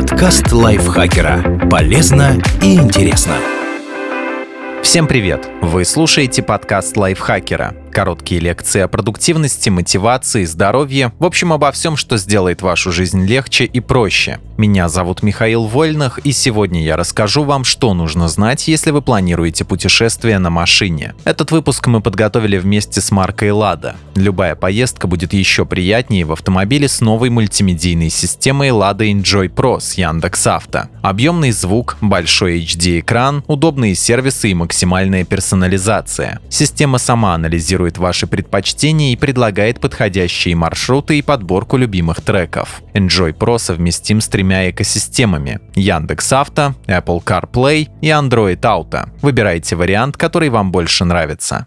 Подкаст лайфхакера. Полезно и интересно. Всем привет! Вы слушаете подкаст лайфхакера. Короткие лекции о продуктивности, мотивации, здоровье, в общем, обо всем, что сделает вашу жизнь легче и проще. Меня зовут Михаил Вольных, и сегодня я расскажу вам, что нужно знать, если вы планируете путешествие на машине. Этот выпуск мы подготовили вместе с маркой Lada. Любая поездка будет еще приятнее в автомобиле с новой мультимедийной системой Lada Enjoy Pro с Яндекс.Авто. Объемный звук, большой HD-экран, удобные сервисы и максимальная персонализация. Система сама анализирует анализирует ваши предпочтения и предлагает подходящие маршруты и подборку любимых треков. Enjoy Pro совместим с тремя экосистемами – Яндекс Авто, Apple CarPlay и Android Auto. Выбирайте вариант, который вам больше нравится.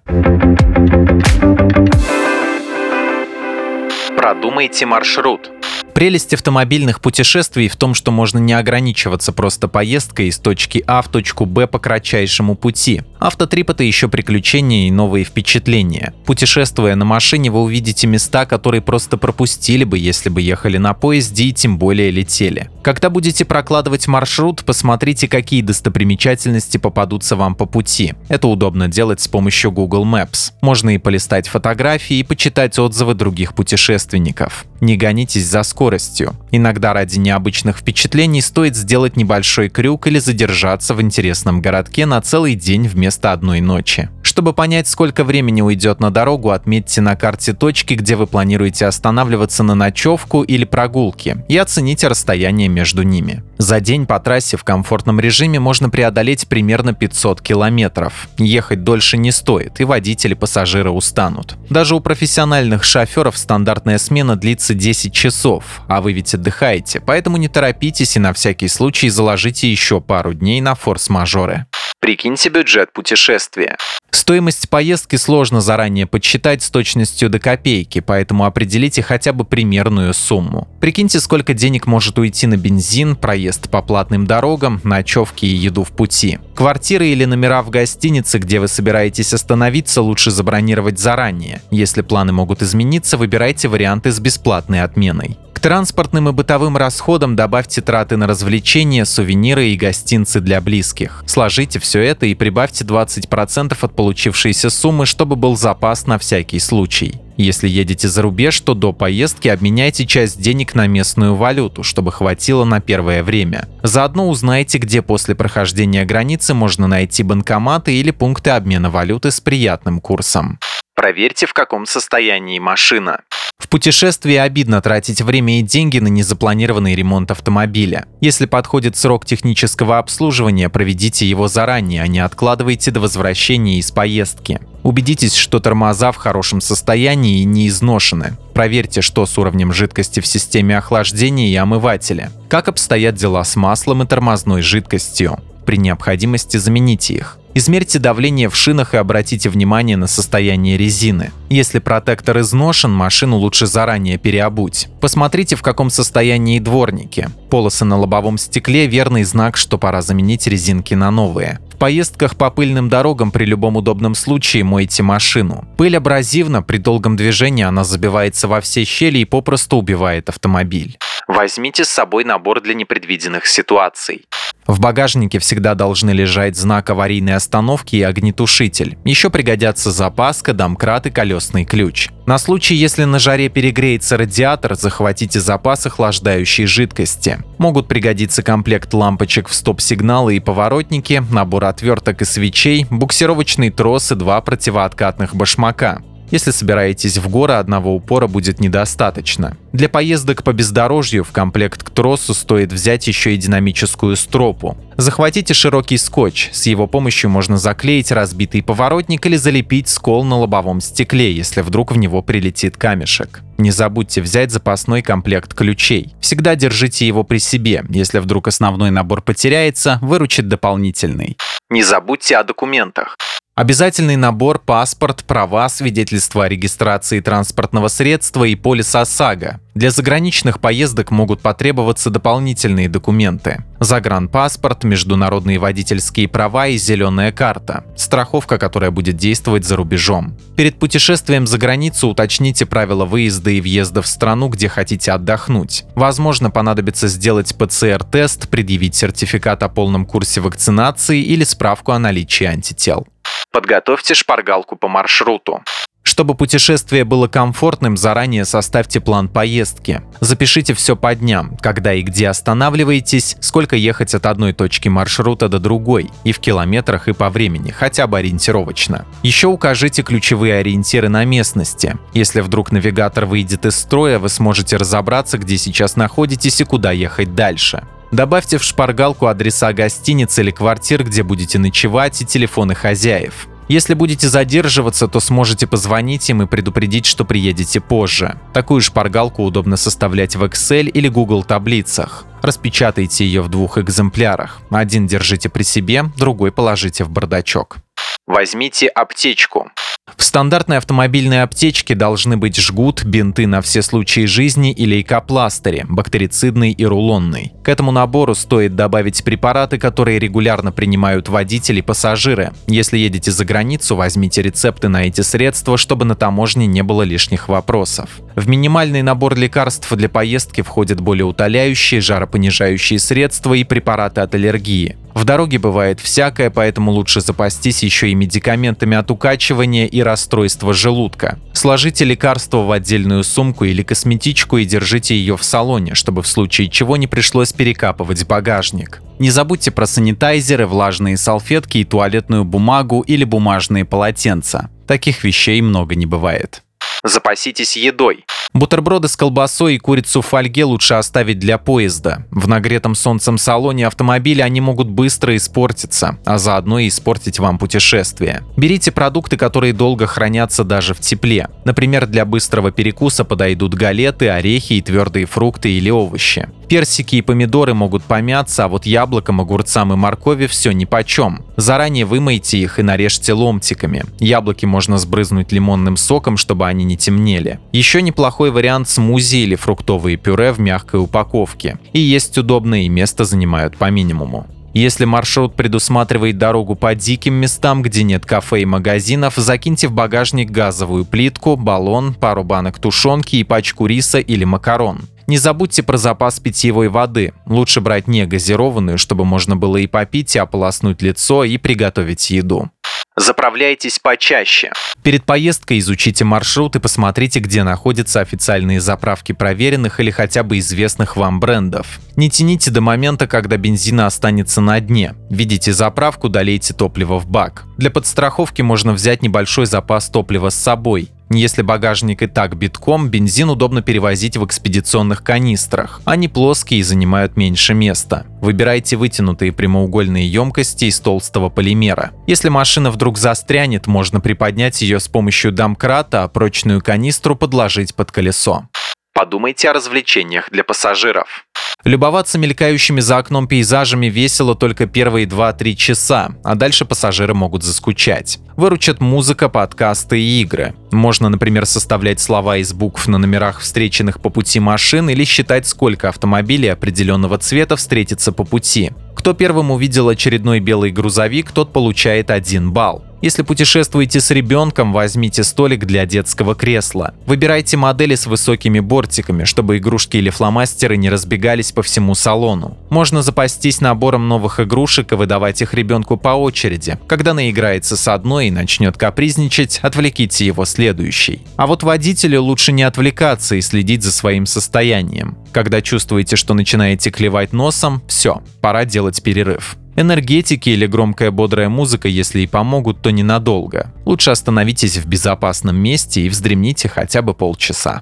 Продумайте маршрут. Прелесть автомобильных путешествий в том, что можно не ограничиваться просто поездкой из точки А в точку Б по кратчайшему пути. Автотрип — это еще приключения и новые впечатления. Путешествуя на машине, вы увидите места, которые просто пропустили бы, если бы ехали на поезде и тем более летели. Когда будете прокладывать маршрут, посмотрите, какие достопримечательности попадутся вам по пути. Это удобно делать с помощью Google Maps. Можно и полистать фотографии, и почитать отзывы других путешественников. Не гонитесь за скоростью. Иногда ради необычных впечатлений стоит сделать небольшой крюк или задержаться в интересном городке на целый день вместо одной ночи. Чтобы понять, сколько времени уйдет на дорогу, отметьте на карте точки, где вы планируете останавливаться на ночевку или прогулки, и оцените расстояние между ними. За день по трассе в комфортном режиме можно преодолеть примерно 500 километров. Ехать дольше не стоит, и водители пассажиры устанут. Даже у профессиональных шоферов стандартная смена длится 10 часов, а вы ведь отдыхаете, поэтому не торопитесь и на всякий случай заложите еще пару дней на форс-мажоры. Прикиньте бюджет путешествия. Стоимость поездки сложно заранее подсчитать с точностью до копейки, поэтому определите хотя бы примерную сумму. Прикиньте, сколько денег может уйти на бензин, проезд по платным дорогам, ночевки и еду в пути. Квартиры или номера в гостинице, где вы собираетесь остановиться, лучше забронировать заранее. Если планы могут измениться, выбирайте варианты с бесплатной отменой транспортным и бытовым расходам добавьте траты на развлечения, сувениры и гостинцы для близких. Сложите все это и прибавьте 20% от получившейся суммы, чтобы был запас на всякий случай. Если едете за рубеж, то до поездки обменяйте часть денег на местную валюту, чтобы хватило на первое время. Заодно узнайте, где после прохождения границы можно найти банкоматы или пункты обмена валюты с приятным курсом. Проверьте, в каком состоянии машина. В путешествии обидно тратить время и деньги на незапланированный ремонт автомобиля. Если подходит срок технического обслуживания, проведите его заранее, а не откладывайте до возвращения из поездки. Убедитесь, что тормоза в хорошем состоянии и не изношены. Проверьте, что с уровнем жидкости в системе охлаждения и омывателя. Как обстоят дела с маслом и тормозной жидкостью. При необходимости замените их. Измерьте давление в шинах и обратите внимание на состояние резины. Если протектор изношен, машину лучше заранее переобуть. Посмотрите, в каком состоянии дворники. Полосы на лобовом стекле – верный знак, что пора заменить резинки на новые. В поездках по пыльным дорогам при любом удобном случае мойте машину. Пыль абразивна, при долгом движении она забивается во все щели и попросту убивает автомобиль. Возьмите с собой набор для непредвиденных ситуаций. В багажнике всегда должны лежать знак аварийной остановки и огнетушитель. Еще пригодятся запаска, домкрат и колесный ключ. На случай, если на жаре перегреется радиатор, захватите запас охлаждающей жидкости. Могут пригодиться комплект лампочек в стоп-сигналы и поворотники, набор отверток и свечей, буксировочный трос и два противооткатных башмака. Если собираетесь в горы, одного упора будет недостаточно. Для поездок по бездорожью в комплект к тросу стоит взять еще и динамическую стропу. Захватите широкий скотч, с его помощью можно заклеить разбитый поворотник или залепить скол на лобовом стекле, если вдруг в него прилетит камешек. Не забудьте взять запасной комплект ключей. Всегда держите его при себе, если вдруг основной набор потеряется, выручит дополнительный. Не забудьте о документах. Обязательный набор паспорт, права, свидетельство о регистрации транспортного средства и полис ОСАГО. Для заграничных поездок могут потребоваться дополнительные документы. Загранпаспорт, международные водительские права и зеленая карта. Страховка, которая будет действовать за рубежом. Перед путешествием за границу уточните правила выезда и въезда в страну, где хотите отдохнуть. Возможно, понадобится сделать ПЦР-тест, предъявить сертификат о полном курсе вакцинации или справку о наличии антител. Подготовьте шпаргалку по маршруту. Чтобы путешествие было комфортным, заранее составьте план поездки. Запишите все по дням, когда и где останавливаетесь, сколько ехать от одной точки маршрута до другой, и в километрах, и по времени, хотя бы ориентировочно. Еще укажите ключевые ориентиры на местности. Если вдруг навигатор выйдет из строя, вы сможете разобраться, где сейчас находитесь и куда ехать дальше. Добавьте в шпаргалку адреса гостиниц или квартир, где будете ночевать, и телефоны хозяев. Если будете задерживаться, то сможете позвонить им и предупредить, что приедете позже. Такую шпаргалку удобно составлять в Excel или Google таблицах. Распечатайте ее в двух экземплярах. Один держите при себе, другой положите в бардачок. Возьмите аптечку. В стандартной автомобильной аптечке должны быть жгут, бинты на все случаи жизни и лейкопластыри, бактерицидный и рулонный. К этому набору стоит добавить препараты, которые регулярно принимают водители и пассажиры. Если едете за границу, возьмите рецепты на эти средства, чтобы на таможне не было лишних вопросов. В минимальный набор лекарств для поездки входят более утоляющие, жаропонижающие средства и препараты от аллергии. В дороге бывает всякое, поэтому лучше запастись еще и медикаментами от укачивания и расстройства желудка. Сложите лекарство в отдельную сумку или косметичку и держите ее в салоне, чтобы в случае чего не пришлось перекапывать багажник. Не забудьте про санитайзеры, влажные салфетки и туалетную бумагу или бумажные полотенца. Таких вещей много не бывает. Запаситесь едой. Бутерброды с колбасой и курицу в фольге лучше оставить для поезда. В нагретом солнцем салоне автомобиля они могут быстро испортиться, а заодно и испортить вам путешествие. Берите продукты, которые долго хранятся даже в тепле. Например, для быстрого перекуса подойдут галеты, орехи и твердые фрукты или овощи. Персики и помидоры могут помяться, а вот яблокам, огурцам и моркови все нипочем. Заранее вымойте их и нарежьте ломтиками. Яблоки можно сбрызнуть лимонным соком, чтобы они не темнели. Еще неплохой вариант смузи или фруктовые пюре в мягкой упаковке. И есть удобное и место занимают по минимуму. Если маршрут предусматривает дорогу по диким местам, где нет кафе и магазинов, закиньте в багажник газовую плитку, баллон, пару банок тушенки и пачку риса или макарон. Не забудьте про запас питьевой воды. Лучше брать не газированную, чтобы можно было и попить, и ополоснуть лицо, и приготовить еду. Заправляйтесь почаще. Перед поездкой изучите маршрут и посмотрите, где находятся официальные заправки проверенных или хотя бы известных вам брендов. Не тяните до момента, когда бензина останется на дне. Видите заправку, долейте топливо в бак. Для подстраховки можно взять небольшой запас топлива с собой. Если багажник и так битком, бензин удобно перевозить в экспедиционных канистрах. Они плоские и занимают меньше места. Выбирайте вытянутые прямоугольные емкости из толстого полимера. Если машина вдруг застрянет, можно приподнять ее с помощью домкрата, а прочную канистру подложить под колесо. Подумайте о развлечениях для пассажиров. Любоваться мелькающими за окном пейзажами весело только первые 2-3 часа, а дальше пассажиры могут заскучать. Выручат музыка, подкасты и игры. Можно, например, составлять слова из букв на номерах встреченных по пути машин или считать, сколько автомобилей определенного цвета встретится по пути. Кто первым увидел очередной белый грузовик, тот получает один балл. Если путешествуете с ребенком, возьмите столик для детского кресла. Выбирайте модели с высокими бортиками, чтобы игрушки или фломастеры не разбегались по всему салону. Можно запастись набором новых игрушек и выдавать их ребенку по очереди. Когда наиграется с одной и начнет капризничать, отвлеките его следующей. А вот водителю лучше не отвлекаться и следить за своим состоянием. Когда чувствуете, что начинаете клевать носом, все, пора делать перерыв. Энергетики или громкая бодрая музыка, если и помогут, то ненадолго. Лучше остановитесь в безопасном месте и вздремните хотя бы полчаса.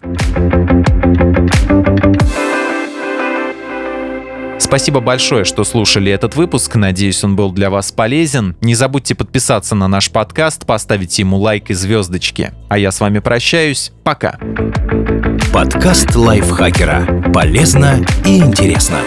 Спасибо большое, что слушали этот выпуск. Надеюсь, он был для вас полезен. Не забудьте подписаться на наш подкаст, поставить ему лайк и звездочки. А я с вами прощаюсь. Пока. Подкаст лайфхакера. Полезно и интересно.